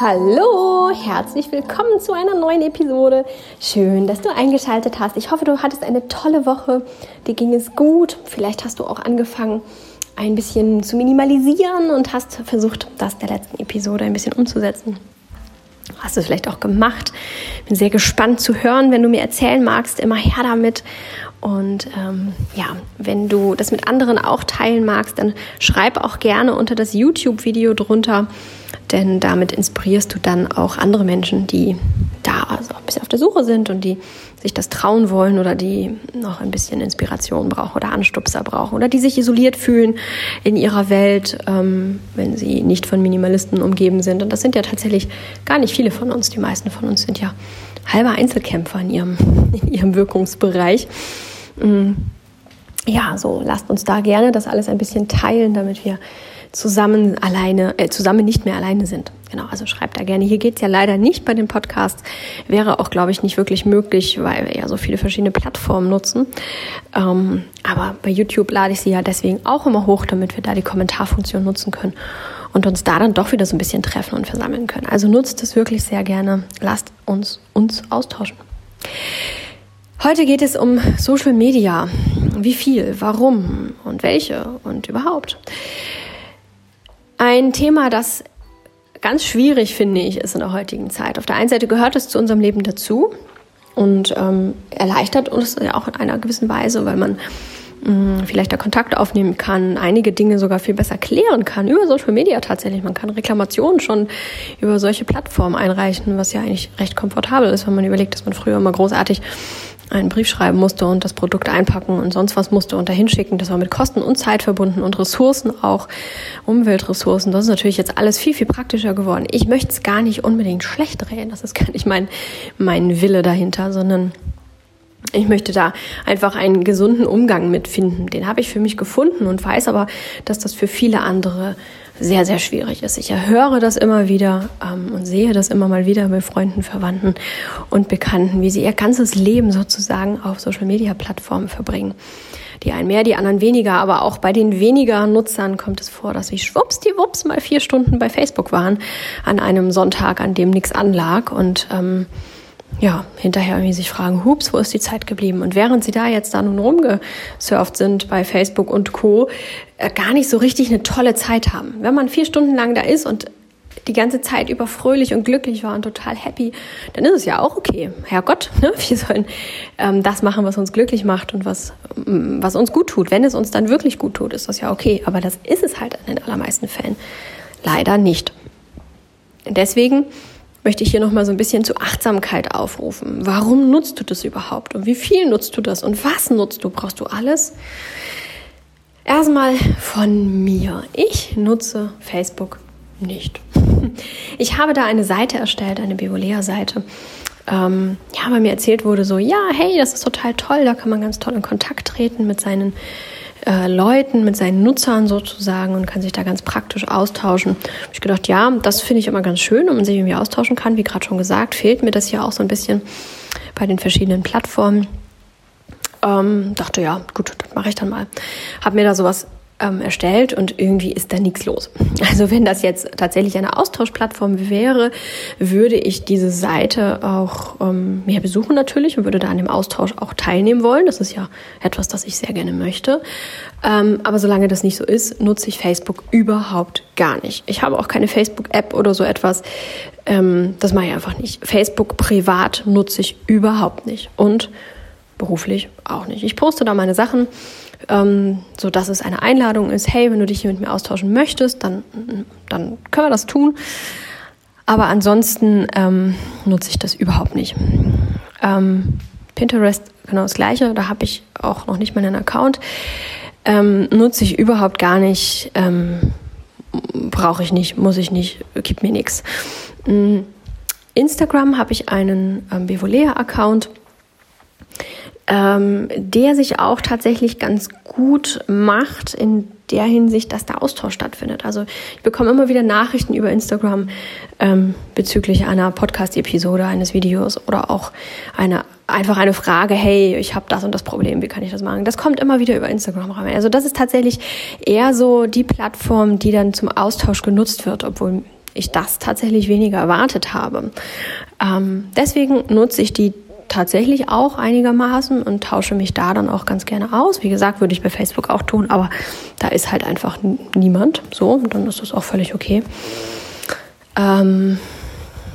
Hallo, herzlich willkommen zu einer neuen Episode. Schön, dass du eingeschaltet hast. Ich hoffe, du hattest eine tolle Woche. Dir ging es gut. Vielleicht hast du auch angefangen, ein bisschen zu minimalisieren und hast versucht, das der letzten Episode ein bisschen umzusetzen. Hast du es vielleicht auch gemacht? Bin sehr gespannt zu hören, wenn du mir erzählen magst. Immer her damit. Und ähm, ja, wenn du das mit anderen auch teilen magst, dann schreib auch gerne unter das YouTube-Video drunter, denn damit inspirierst du dann auch andere Menschen, die da also ein bisschen auf der Suche sind und die sich das trauen wollen oder die noch ein bisschen Inspiration brauchen oder Anstupser brauchen oder die sich isoliert fühlen in ihrer Welt, ähm, wenn sie nicht von Minimalisten umgeben sind. Und das sind ja tatsächlich gar nicht viele von uns. Die meisten von uns sind ja halber Einzelkämpfer in ihrem, in ihrem Wirkungsbereich. Mm. Ja, so lasst uns da gerne das alles ein bisschen teilen, damit wir zusammen alleine, äh, zusammen nicht mehr alleine sind. Genau, also schreibt da gerne. Hier geht's ja leider nicht bei den Podcasts. Wäre auch, glaube ich, nicht wirklich möglich, weil wir ja so viele verschiedene Plattformen nutzen. Ähm, aber bei YouTube lade ich sie ja deswegen auch immer hoch, damit wir da die Kommentarfunktion nutzen können und uns da dann doch wieder so ein bisschen treffen und versammeln können. Also nutzt es wirklich sehr gerne. Lasst uns uns austauschen. Heute geht es um Social Media. Wie viel, warum und welche und überhaupt. Ein Thema, das ganz schwierig, finde ich, ist in der heutigen Zeit. Auf der einen Seite gehört es zu unserem Leben dazu und ähm, erleichtert uns ja auch in einer gewissen Weise, weil man mh, vielleicht da Kontakt aufnehmen kann, einige Dinge sogar viel besser klären kann über Social Media tatsächlich. Man kann Reklamationen schon über solche Plattformen einreichen, was ja eigentlich recht komfortabel ist, wenn man überlegt, dass man früher immer großartig einen Brief schreiben musste und das Produkt einpacken und sonst was musste und dahin schicken. Das war mit Kosten und Zeit verbunden und Ressourcen auch, Umweltressourcen. Das ist natürlich jetzt alles viel, viel praktischer geworden. Ich möchte es gar nicht unbedingt schlecht reden. Das ist gar nicht mein, mein Wille dahinter, sondern ich möchte da einfach einen gesunden Umgang mitfinden. Den habe ich für mich gefunden und weiß aber, dass das für viele andere sehr, sehr schwierig ist. Ich höre das immer wieder ähm, und sehe das immer mal wieder bei Freunden, Verwandten und Bekannten, wie sie ihr ganzes Leben sozusagen auf Social-Media-Plattformen verbringen. Die einen mehr, die anderen weniger, aber auch bei den weniger Nutzern kommt es vor, dass sie schwuppsdiwupps mal vier Stunden bei Facebook waren an einem Sonntag, an dem nichts anlag und ähm, ja, hinterher irgendwie sich fragen, hups, wo ist die Zeit geblieben? Und während sie da jetzt da nun rumgesurft sind bei Facebook und Co., äh, gar nicht so richtig eine tolle Zeit haben. Wenn man vier Stunden lang da ist und die ganze Zeit über fröhlich und glücklich war und total happy, dann ist es ja auch okay. Herrgott, ne? wir sollen ähm, das machen, was uns glücklich macht und was, mm, was uns gut tut. Wenn es uns dann wirklich gut tut, ist das ja okay. Aber das ist es halt in den allermeisten Fällen leider nicht. Deswegen möchte ich hier nochmal so ein bisschen zu Achtsamkeit aufrufen. Warum nutzt du das überhaupt? Und wie viel nutzt du das? Und was nutzt du? Brauchst du alles? Erstmal von mir. Ich nutze Facebook nicht. Ich habe da eine Seite erstellt, eine Biolea-Seite. Ähm, ja, weil mir erzählt wurde so, ja, hey, das ist total toll, da kann man ganz toll in Kontakt treten mit seinen äh, Leuten, mit seinen Nutzern sozusagen und kann sich da ganz praktisch austauschen. Hab ich gedacht, ja, das finde ich immer ganz schön, wenn man sich irgendwie austauschen kann. Wie gerade schon gesagt, fehlt mir das ja auch so ein bisschen bei den verschiedenen Plattformen. Ähm, dachte, ja, gut, das mache ich dann mal. Hab mir da sowas ähm, erstellt und irgendwie ist da nichts los. Also wenn das jetzt tatsächlich eine Austauschplattform wäre, würde ich diese Seite auch ähm, mehr besuchen natürlich und würde da an dem Austausch auch teilnehmen wollen. Das ist ja etwas, das ich sehr gerne möchte. Ähm, aber solange das nicht so ist, nutze ich Facebook überhaupt gar nicht. Ich habe auch keine Facebook-App oder so etwas. Ähm, das mache ich einfach nicht. Facebook privat nutze ich überhaupt nicht. Und beruflich auch nicht. Ich poste da meine Sachen ähm, so dass es eine Einladung ist, hey, wenn du dich hier mit mir austauschen möchtest, dann, dann können wir das tun. Aber ansonsten ähm, nutze ich das überhaupt nicht. Ähm, Pinterest genau das gleiche, da habe ich auch noch nicht mal einen Account. Ähm, nutze ich überhaupt gar nicht, ähm, brauche ich nicht, muss ich nicht, gibt mir nichts. Mm, Instagram habe ich einen ähm, Bevolea-Account ähm, der sich auch tatsächlich ganz gut macht in der Hinsicht, dass der Austausch stattfindet. Also ich bekomme immer wieder Nachrichten über Instagram ähm, bezüglich einer Podcast-Episode, eines Videos oder auch einer einfach eine Frage, hey, ich habe das und das Problem, wie kann ich das machen? Das kommt immer wieder über Instagram rein. Also das ist tatsächlich eher so die Plattform, die dann zum Austausch genutzt wird, obwohl ich das tatsächlich weniger erwartet habe. Ähm, deswegen nutze ich die tatsächlich auch einigermaßen und tausche mich da dann auch ganz gerne aus. Wie gesagt, würde ich bei Facebook auch tun, aber da ist halt einfach niemand. So, und dann ist das auch völlig okay. Ähm,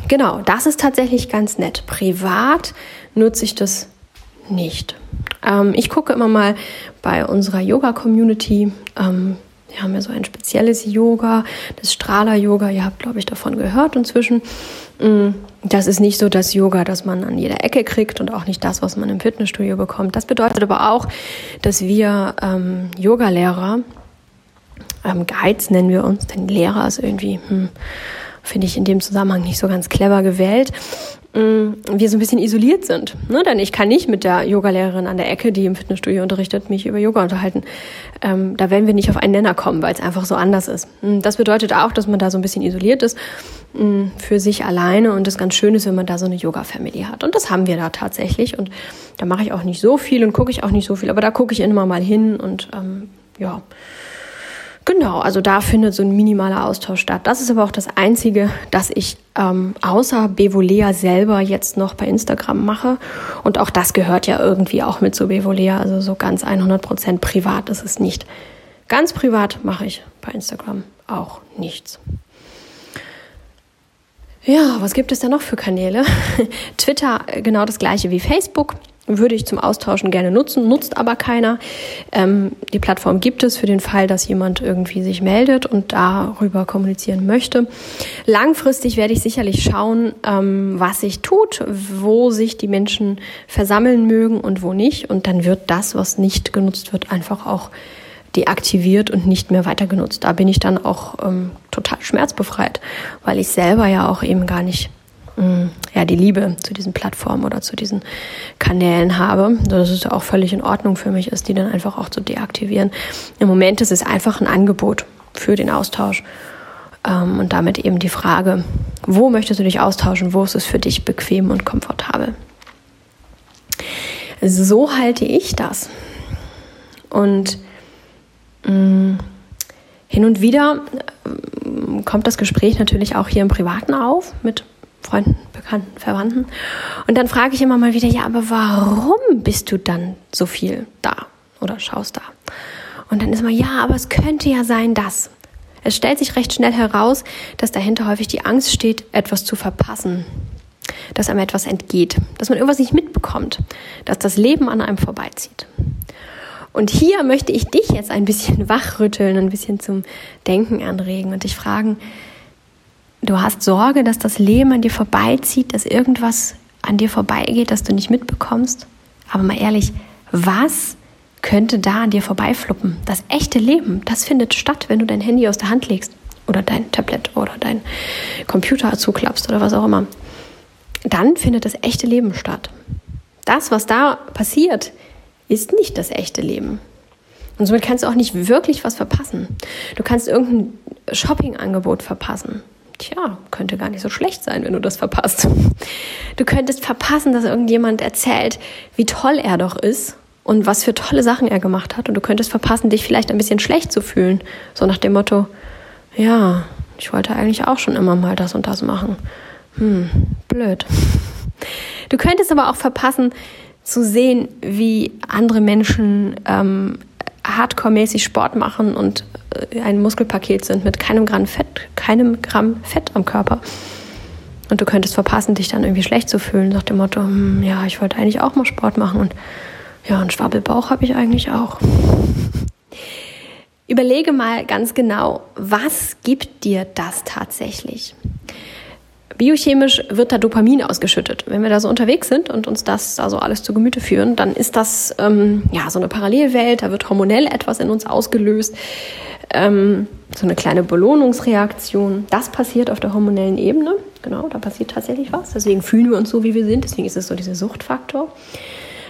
genau, das ist tatsächlich ganz nett. Privat nutze ich das nicht. Ähm, ich gucke immer mal bei unserer Yoga-Community. Ähm, wir haben ja so ein spezielles Yoga, das Strahler-Yoga. Ihr habt, glaube ich, davon gehört inzwischen. Mm, das ist nicht so das Yoga, das man an jeder Ecke kriegt und auch nicht das, was man im Fitnessstudio bekommt. Das bedeutet aber auch, dass wir ähm, Yogalehrer, ähm, Guides nennen wir uns, denn Lehrer ist irgendwie, hm, finde ich in dem Zusammenhang nicht so ganz clever gewählt, Mm, wir so ein bisschen isoliert sind. Ne? Denn ich kann nicht mit der Yogalehrerin an der Ecke, die im Fitnessstudio unterrichtet, mich über Yoga unterhalten. Ähm, da werden wir nicht auf einen Nenner kommen, weil es einfach so anders ist. Mm, das bedeutet auch, dass man da so ein bisschen isoliert ist mm, für sich alleine und das ganz schön ist, wenn man da so eine Yoga-Family hat. Und das haben wir da tatsächlich. Und da mache ich auch nicht so viel und gucke ich auch nicht so viel, aber da gucke ich immer mal hin und ähm, ja. Genau, also da findet so ein minimaler Austausch statt. Das ist aber auch das Einzige, das ich ähm, außer Bevolea selber jetzt noch bei Instagram mache. Und auch das gehört ja irgendwie auch mit zu Bevolea. Also so ganz 100% privat ist es nicht. Ganz privat mache ich bei Instagram auch nichts. Ja, was gibt es da noch für Kanäle? Twitter äh, genau das gleiche wie Facebook würde ich zum Austauschen gerne nutzen, nutzt aber keiner. Ähm, die Plattform gibt es für den Fall, dass jemand irgendwie sich meldet und darüber kommunizieren möchte. Langfristig werde ich sicherlich schauen, ähm, was sich tut, wo sich die Menschen versammeln mögen und wo nicht. Und dann wird das, was nicht genutzt wird, einfach auch deaktiviert und nicht mehr weiter genutzt. Da bin ich dann auch ähm, total schmerzbefreit, weil ich selber ja auch eben gar nicht ja, die Liebe zu diesen Plattformen oder zu diesen Kanälen habe, dass es auch völlig in Ordnung für mich ist, die dann einfach auch zu deaktivieren. Im Moment ist es einfach ein Angebot für den Austausch ähm, und damit eben die Frage, wo möchtest du dich austauschen, wo ist es für dich bequem und komfortabel. So halte ich das. Und mh, mm, hin und wieder äh, kommt das Gespräch natürlich auch hier im Privaten auf mit Freunden, Bekannten, Verwandten. Und dann frage ich immer mal wieder, ja, aber warum bist du dann so viel da oder schaust da? Und dann ist mal, ja, aber es könnte ja sein, dass. Es stellt sich recht schnell heraus, dass dahinter häufig die Angst steht, etwas zu verpassen, dass einem etwas entgeht, dass man irgendwas nicht mitbekommt, dass das Leben an einem vorbeizieht. Und hier möchte ich dich jetzt ein bisschen wachrütteln, ein bisschen zum Denken anregen und dich fragen, Du hast Sorge, dass das Leben an dir vorbeizieht, dass irgendwas an dir vorbeigeht, das du nicht mitbekommst. Aber mal ehrlich, was könnte da an dir vorbeifluppen? Das echte Leben, das findet statt, wenn du dein Handy aus der Hand legst oder dein Tablet oder dein Computer zuklappst oder was auch immer. Dann findet das echte Leben statt. Das, was da passiert, ist nicht das echte Leben. Und somit kannst du auch nicht wirklich was verpassen. Du kannst irgendein Shoppingangebot verpassen. Tja, könnte gar nicht so schlecht sein, wenn du das verpasst. Du könntest verpassen, dass irgendjemand erzählt, wie toll er doch ist und was für tolle Sachen er gemacht hat. Und du könntest verpassen, dich vielleicht ein bisschen schlecht zu fühlen. So nach dem Motto, ja, ich wollte eigentlich auch schon immer mal das und das machen. Hm, blöd. Du könntest aber auch verpassen, zu sehen, wie andere Menschen ähm, hardcore-mäßig Sport machen und äh, ein Muskelpaket sind mit keinem Gramm Fett, keinem Gramm Fett am Körper. Und du könntest verpassen, dich dann irgendwie schlecht zu fühlen, nach dem Motto, hm, ja, ich wollte eigentlich auch mal Sport machen und ja, einen Schwabbelbauch habe ich eigentlich auch. Überlege mal ganz genau, was gibt dir das tatsächlich? Biochemisch wird da Dopamin ausgeschüttet. Wenn wir da so unterwegs sind und uns das also alles zu Gemüte führen, dann ist das ähm, ja so eine Parallelwelt. Da wird hormonell etwas in uns ausgelöst, ähm, so eine kleine Belohnungsreaktion. Das passiert auf der hormonellen Ebene. Genau, da passiert tatsächlich was. Deswegen fühlen wir uns so, wie wir sind. Deswegen ist es so dieser Suchtfaktor.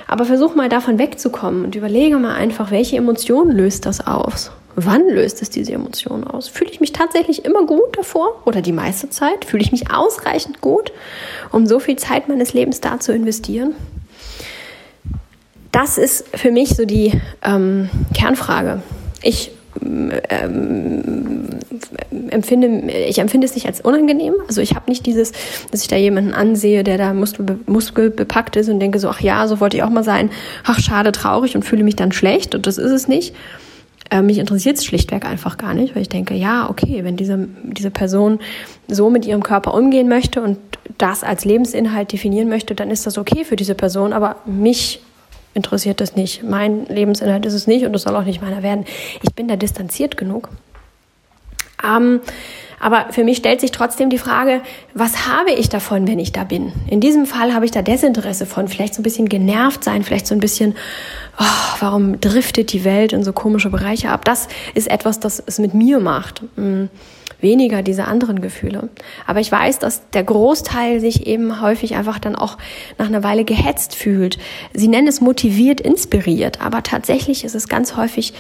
Aber versuch mal davon wegzukommen und überlege mal einfach, welche Emotionen löst das aus? Wann löst es diese Emotion aus? Fühle ich mich tatsächlich immer gut davor oder die meiste Zeit? Fühle ich mich ausreichend gut, um so viel Zeit meines Lebens da zu investieren? das ist für mich so die ähm, Kernfrage. Ich ähm, empfinde, ich empfinde es nicht als unangenehm. Also ich habe nicht dieses, dass ich da jemanden ansehe, der da muskelbe, muskelbepackt ist und denke so, ach ja, so wollte ich auch mal sein. Ach, schade, traurig und fühle mich dann schlecht. Und das ist es nicht. Äh, mich interessiert es schlichtweg einfach gar nicht, weil ich denke, ja, okay, wenn diese, diese Person so mit ihrem Körper umgehen möchte und das als Lebensinhalt definieren möchte, dann ist das okay für diese Person. Aber mich interessiert das nicht. Mein Lebensinhalt ist es nicht und es soll auch nicht meiner werden. Ich bin da distanziert genug. Ähm, aber für mich stellt sich trotzdem die Frage, was habe ich davon, wenn ich da bin? In diesem Fall habe ich da Desinteresse von, vielleicht so ein bisschen genervt sein, vielleicht so ein bisschen, oh, warum driftet die Welt in so komische Bereiche ab? Das ist etwas, das es mit mir macht. Weniger diese anderen Gefühle. Aber ich weiß, dass der Großteil sich eben häufig einfach dann auch nach einer Weile gehetzt fühlt. Sie nennen es motiviert, inspiriert, aber tatsächlich ist es ganz häufig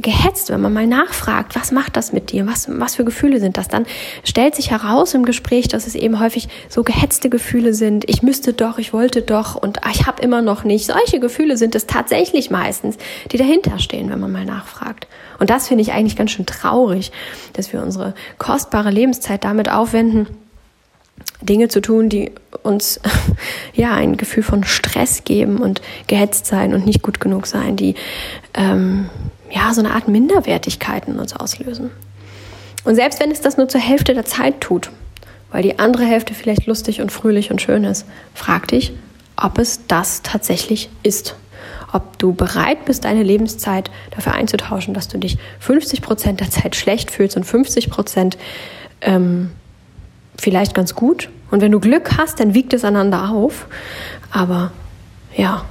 gehetzt, wenn man mal nachfragt, was macht das mit dir, was, was für Gefühle sind das, dann stellt sich heraus im Gespräch, dass es eben häufig so gehetzte Gefühle sind, ich müsste doch, ich wollte doch und ah, ich habe immer noch nicht. Solche Gefühle sind es tatsächlich meistens, die dahinter stehen, wenn man mal nachfragt. Und das finde ich eigentlich ganz schön traurig, dass wir unsere kostbare Lebenszeit damit aufwenden, Dinge zu tun, die uns ja ein Gefühl von Stress geben und gehetzt sein und nicht gut genug sein, die ähm, ja, so eine Art Minderwertigkeit in uns auslösen. Und selbst wenn es das nur zur Hälfte der Zeit tut, weil die andere Hälfte vielleicht lustig und fröhlich und schön ist, frag dich, ob es das tatsächlich ist. Ob du bereit bist, deine Lebenszeit dafür einzutauschen, dass du dich 50 Prozent der Zeit schlecht fühlst und 50 Prozent ähm, vielleicht ganz gut. Und wenn du Glück hast, dann wiegt es einander auf. Aber ja,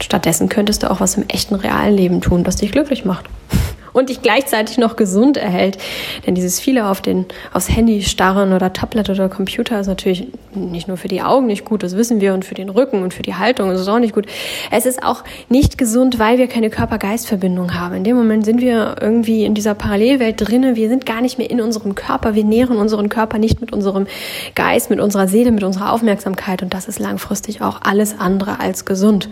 Stattdessen könntest du auch was im echten realen Leben tun, das dich glücklich macht und dich gleichzeitig noch gesund erhält. Denn dieses viele auf den, aufs Handy starren oder Tablet oder Computer ist natürlich nicht nur für die Augen nicht gut, das wissen wir, und für den Rücken und für die Haltung ist es auch nicht gut. Es ist auch nicht gesund, weil wir keine Körper-Geist-Verbindung haben. In dem Moment sind wir irgendwie in dieser Parallelwelt drinne. Wir sind gar nicht mehr in unserem Körper. Wir nähren unseren Körper nicht mit unserem Geist, mit unserer Seele, mit unserer Aufmerksamkeit. Und das ist langfristig auch alles andere als gesund.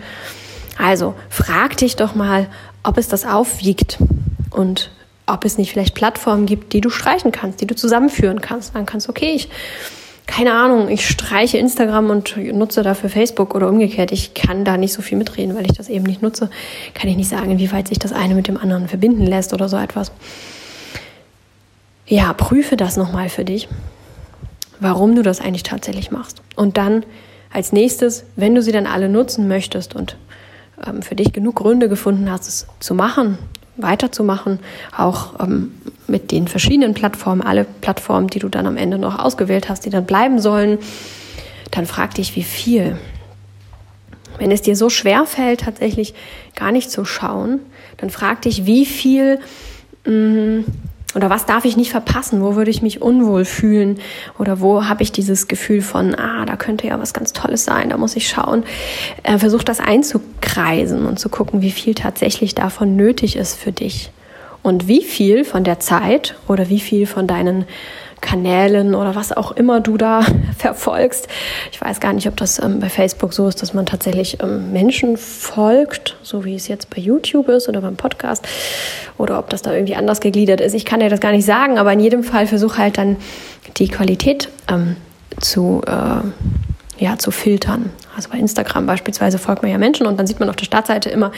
Also frag dich doch mal, ob es das aufwiegt und ob es nicht vielleicht Plattformen gibt, die du streichen kannst, die du zusammenführen kannst. Dann kannst du, okay, ich, keine Ahnung, ich streiche Instagram und nutze dafür Facebook oder umgekehrt. Ich kann da nicht so viel mitreden, weil ich das eben nicht nutze. Kann ich nicht sagen, inwieweit sich das eine mit dem anderen verbinden lässt oder so etwas. Ja, prüfe das nochmal für dich, warum du das eigentlich tatsächlich machst. Und dann als nächstes, wenn du sie dann alle nutzen möchtest und ähm, für dich genug Gründe gefunden hast, es zu machen, weiterzumachen, auch ähm, mit den verschiedenen Plattformen, alle Plattformen, die du dann am Ende noch ausgewählt hast, die dann bleiben sollen, dann frag dich, wie viel. Wenn es dir so schwer fällt, tatsächlich gar nicht zu schauen, dann frag dich, wie viel mh, mm, oder was darf ich nicht verpassen? Wo würde ich mich unwohl fühlen? Oder wo habe ich dieses Gefühl von, ah, da könnte ja was ganz Tolles sein, da muss ich schauen. Äh, versuch das einzukreisen und zu gucken, wie viel tatsächlich davon nötig ist für dich. Und wie viel von der Zeit oder wie viel von deinen Kanälen oder was auch immer du da verfolgst. Ich weiß gar nicht, ob das ähm, bei Facebook so ist, dass man tatsächlich ähm, Menschen folgt, so wie es jetzt bei YouTube ist oder beim Podcast, oder ob das da irgendwie anders gegliedert ist. Ich kann dir das gar nicht sagen, aber in jedem Fall versuch halt dann die Qualität ähm, zu, äh, ja, zu filtern. Also bei Instagram beispielsweise folgt man ja Menschen und dann sieht man auf der Startseite immer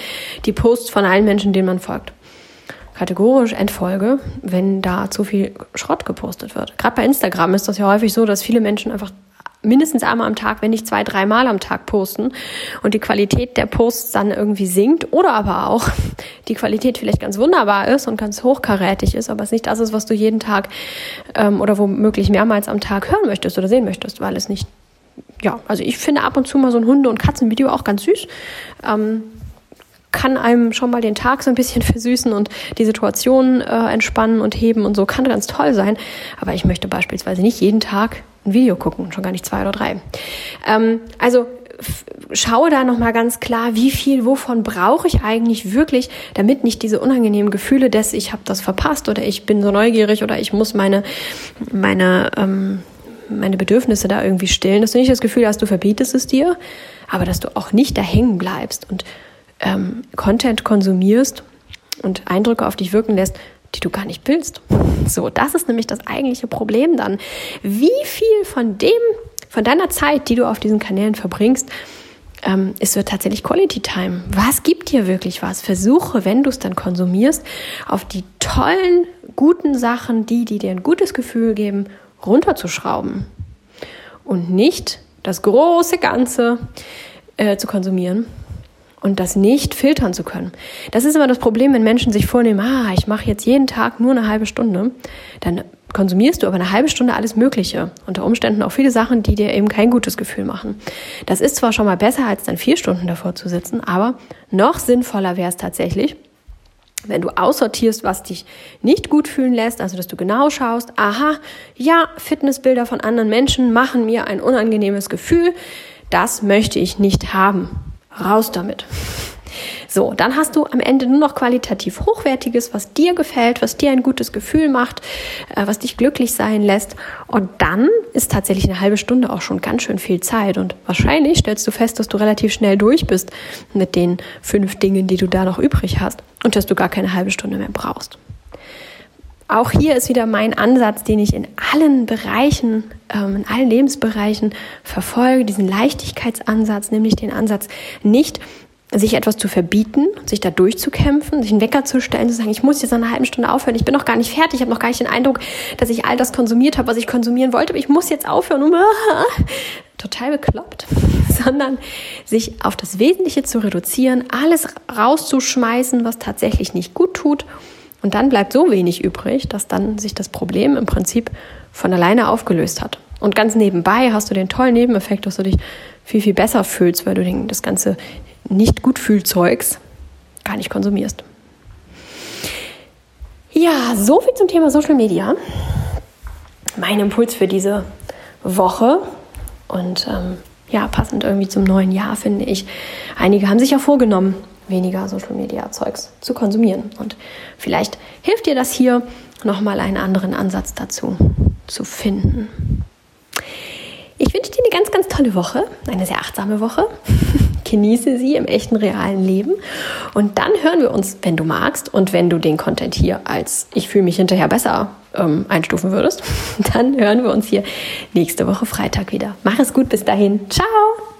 die Posts von allen Menschen, denen man folgt kategorisch entfolge, wenn da zu viel Schrott gepostet wird. Gerade bei Instagram ist das ja häufig so, dass viele Menschen einfach mindestens einmal am Tag, wenn nicht zwei, dreimal am Tag posten und die Qualität der Posts dann irgendwie sinkt oder aber auch die Qualität vielleicht ganz wunderbar ist und ganz hochkarätig ist, aber es nicht das ist, was du jeden Tag ähm, oder womöglich mehrmals am Tag hören möchtest oder sehen möchtest, weil es nicht, ja, also ich finde ab und zu mal so ein Hunde- und Katzenvideo auch ganz süß. Ähm, kann einem schon mal den Tag so ein bisschen versüßen und die Situation äh, entspannen und heben und so kann ganz toll sein. Aber ich möchte beispielsweise nicht jeden Tag ein Video gucken, schon gar nicht zwei oder drei. Ähm, also schaue da nochmal ganz klar, wie viel, wovon brauche ich eigentlich wirklich, damit nicht diese unangenehmen Gefühle des, ich habe das verpasst oder ich bin so neugierig oder ich muss meine, meine, ähm, meine Bedürfnisse da irgendwie stillen, dass du nicht das Gefühl hast, du verbietest es dir, aber dass du auch nicht da hängen bleibst und ähm, Content konsumierst und Eindrücke auf dich wirken lässt, die du gar nicht willst. So, das ist nämlich das eigentliche Problem dann. Wie viel von dem, von deiner Zeit, die du auf diesen Kanälen verbringst, ähm, ist so tatsächlich Quality Time. Was gibt dir wirklich was? Versuche, wenn du es dann konsumierst, auf die tollen, guten Sachen, die, die dir ein gutes Gefühl geben, runterzuschrauben. Und nicht das große Ganze äh, zu konsumieren und das nicht filtern zu können. Das ist immer das Problem, wenn Menschen sich vornehmen, ah, ich mache jetzt jeden Tag nur eine halbe Stunde, dann konsumierst du aber eine halbe Stunde alles Mögliche. Unter Umständen auch viele Sachen, die dir eben kein gutes Gefühl machen. Das ist zwar schon mal besser, als dann vier Stunden davor zu sitzen, aber noch sinnvoller wäre es tatsächlich, wenn du aussortierst, was dich nicht gut fühlen lässt, also dass du genau schaust, aha, ja, Fitnessbilder von anderen Menschen machen mir ein unangenehmes Gefühl, das möchte ich nicht haben. Raus damit. So, dann hast du am Ende nur noch qualitativ hochwertiges, was dir gefällt, was dir ein gutes Gefühl macht, äh, was dich glücklich sein lässt. Und dann ist tatsächlich eine halbe Stunde auch schon ganz schön viel Zeit. Und wahrscheinlich stellst du fest, dass du relativ schnell durch bist mit den fünf Dingen, die du da noch übrig hast und dass du gar keine halbe Stunde mehr brauchst. Auch hier ist wieder mein Ansatz, den ich in allen Bereichen, ähm, in allen Lebensbereichen verfolge, diesen Leichtigkeitsansatz, nämlich den Ansatz, nicht sich etwas zu verbieten, sich da durchzukämpfen, sich einen Wecker zu stellen, zu sagen, ich muss jetzt nach einer halben Stunde aufhören, ich bin noch gar nicht fertig, ich habe noch gar nicht den Eindruck, dass ich all das konsumiert habe, was ich konsumieren wollte, aber ich muss jetzt aufhören. Total bekloppt, sondern sich auf das Wesentliche zu reduzieren, alles rauszuschmeißen, was tatsächlich nicht gut tut und dann bleibt so wenig übrig, dass dann sich das Problem im Prinzip von alleine aufgelöst hat. Und ganz nebenbei hast du den tollen Nebeneffekt, dass du dich viel, viel besser fühlst, weil du das ganze nicht gut Fühlzeugs gar nicht konsumierst. Ja, so viel zum Thema Social Media. Mein Impuls für diese Woche. Und ähm, ja, passend irgendwie zum neuen Jahr, finde ich. Einige haben sich ja vorgenommen, weniger Social Media Zeugs zu konsumieren. Und vielleicht hilft dir das hier, nochmal einen anderen Ansatz dazu zu finden. Ich wünsche dir eine ganz, ganz tolle Woche, eine sehr achtsame Woche. Genieße sie im echten, realen Leben. Und dann hören wir uns, wenn du magst und wenn du den Content hier als ich fühle mich hinterher besser ähm, einstufen würdest, dann hören wir uns hier nächste Woche Freitag wieder. Mach es gut, bis dahin. Ciao!